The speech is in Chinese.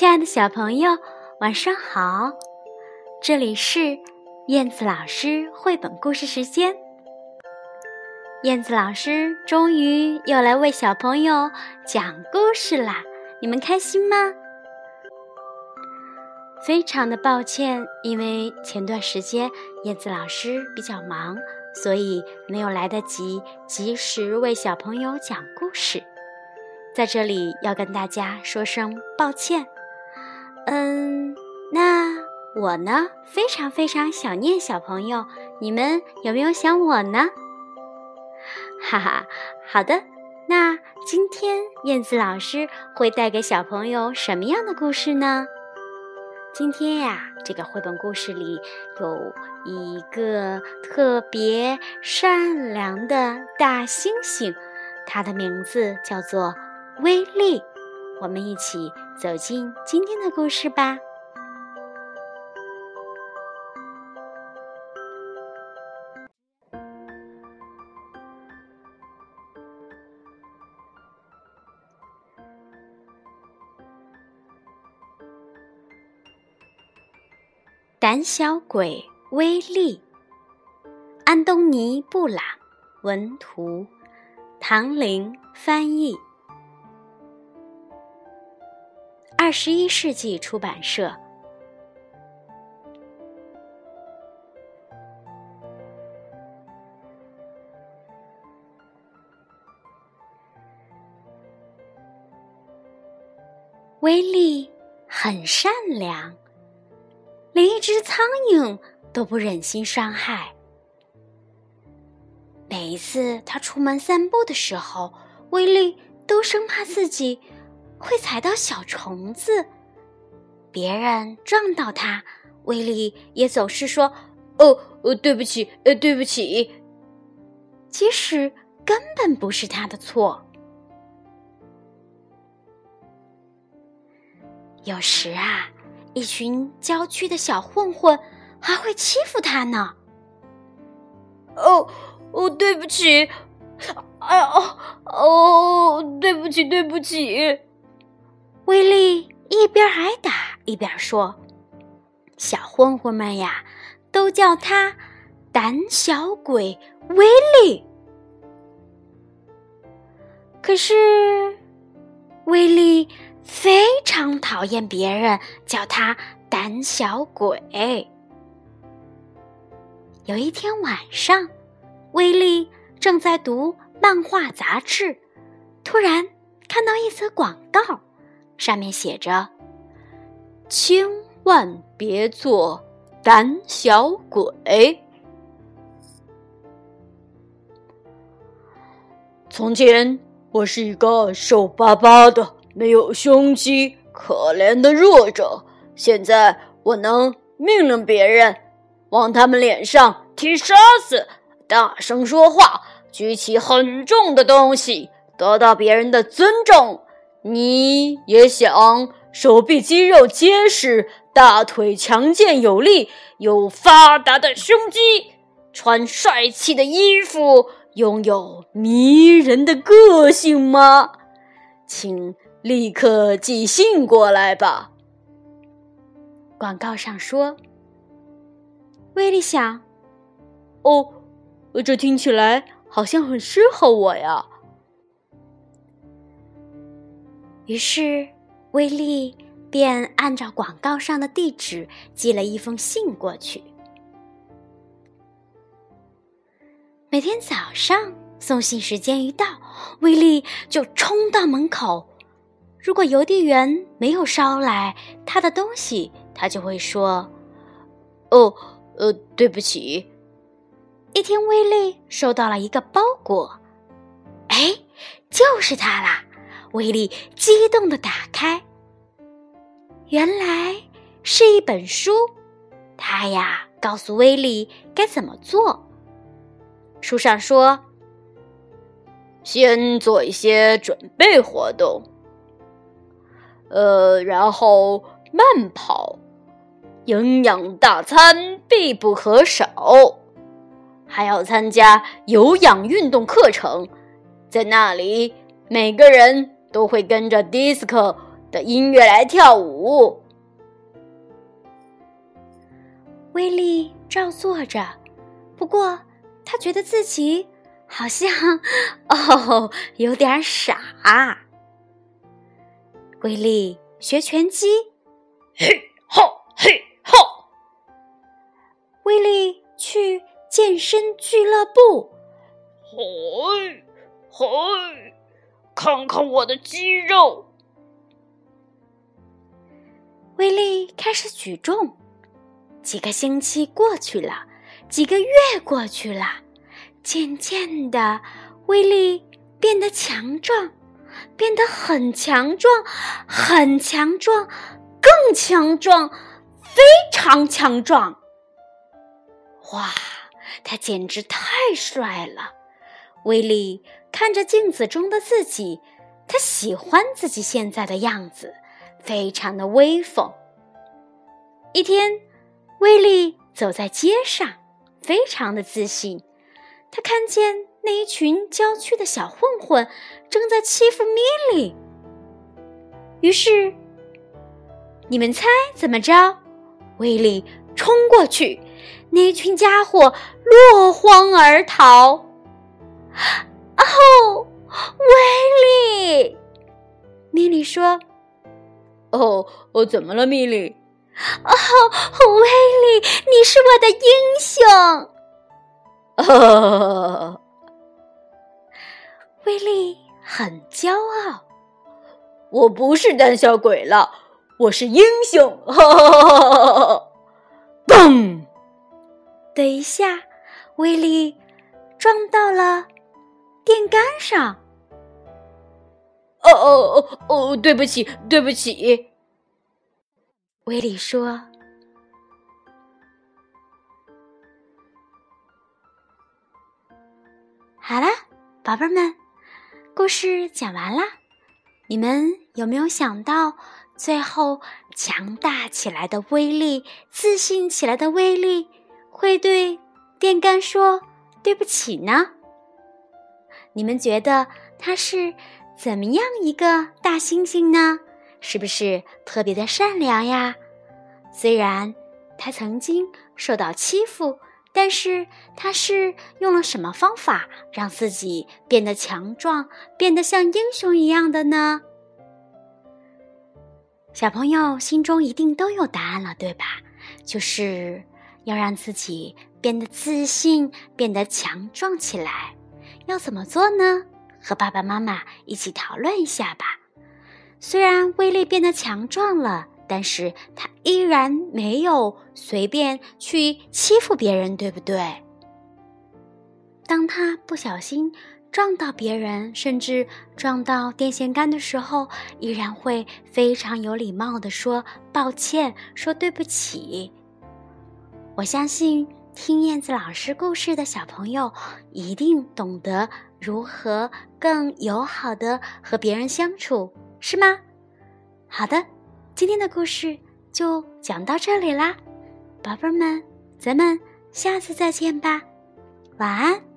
亲爱的小朋友，晚上好！这里是燕子老师绘本故事时间。燕子老师终于又来为小朋友讲故事啦，你们开心吗？非常的抱歉，因为前段时间燕子老师比较忙，所以没有来得及及时为小朋友讲故事。在这里要跟大家说声抱歉。嗯，那我呢？非常非常想念小朋友，你们有没有想我呢？哈哈，好的。那今天燕子老师会带给小朋友什么样的故事呢？今天呀，这个绘本故事里有一个特别善良的大猩猩，它的名字叫做。威力，我们一起走进今天的故事吧。胆小鬼威力，安东尼·布朗文图，唐玲翻译。二十一世纪出版社。威力很善良，连一只苍蝇都不忍心伤害。每一次他出门散步的时候，威力都生怕自己。会踩到小虫子，别人撞到他，威力也总是说：“哦，呃，对不起，呃，对不起。”即使根本不是他的错。有时啊，一群郊区的小混混还会欺负他呢。哦，哦，对不起，哎呀，哦，对不起，对不起。威力一边挨打一边说：“小混混们呀，都叫他胆小鬼威力。可是，威力非常讨厌别人叫他胆小鬼。有一天晚上，威力正在读漫画杂志，突然看到一则广告。”上面写着：“千万别做胆小鬼。”从前我是一个瘦巴巴的、没有胸肌、可怜的弱者。现在我能命令别人往他们脸上踢沙子，大声说话，举起很重的东西，得到别人的尊重。你也想手臂肌肉结实，大腿强健有力，有发达的胸肌，穿帅气的衣服，拥有迷人的个性吗？请立刻寄信过来吧。广告上说：“威力想，哦，这听起来好像很适合我呀。”于是，威利便按照广告上的地址寄了一封信过去。每天早上送信时间一到，威利就冲到门口。如果邮递员没有捎来他的东西，他就会说：“哦，呃，对不起。”一天，威利收到了一个包裹，哎，就是他啦！威力激动的打开，原来是一本书。他呀，告诉威力该怎么做。书上说：“先做一些准备活动，呃，然后慢跑，营养大餐必不可少，还要参加有氧运动课程，在那里每个人。”都会跟着 disco 的音乐来跳舞。威利照做着，不过他觉得自己好像 哦有点傻。威利学拳击，嘿吼嘿吼。威利去健身俱乐部，嘿嘿，看看我的肌肉。威力开始举重。几个星期过去了，几个月过去了，渐渐的，威力变得强壮，变得很强壮，很强壮，更强壮，非常强壮。哇，他简直太帅了！威力看着镜子中的自己，他喜欢自己现在的样子，非常的威风。一天。威利走在街上，非常的自信。他看见那一群郊区的小混混正在欺负米莉，于是，你们猜怎么着？威利冲过去，那群家伙落荒而逃。哦，威利！米莉说：“哦，哦，怎么了，米莉？”哦，威利，你是我的英雄！哦，威利很骄傲。我不是胆小鬼了，我是英雄！哈哈哈哈哈！嘣的一下，威利撞到了电杆上。哦哦哦哦，对不起，对不起。威利说：“好了，宝贝们，故事讲完了。你们有没有想到，最后强大起来的威力、自信起来的威力，会对电杆说对不起呢？你们觉得他是怎么样一个大猩猩呢？”是不是特别的善良呀？虽然他曾经受到欺负，但是他是用了什么方法让自己变得强壮，变得像英雄一样的呢？小朋友心中一定都有答案了，对吧？就是要让自己变得自信，变得强壮起来。要怎么做呢？和爸爸妈妈一起讨论一下吧。虽然威力变得强壮了，但是他依然没有随便去欺负别人，对不对？当他不小心撞到别人，甚至撞到电线杆的时候，依然会非常有礼貌的说抱歉，说对不起。我相信听燕子老师故事的小朋友一定懂得如何更友好的和别人相处。是吗？好的，今天的故事就讲到这里啦，宝贝们，咱们下次再见吧，晚安。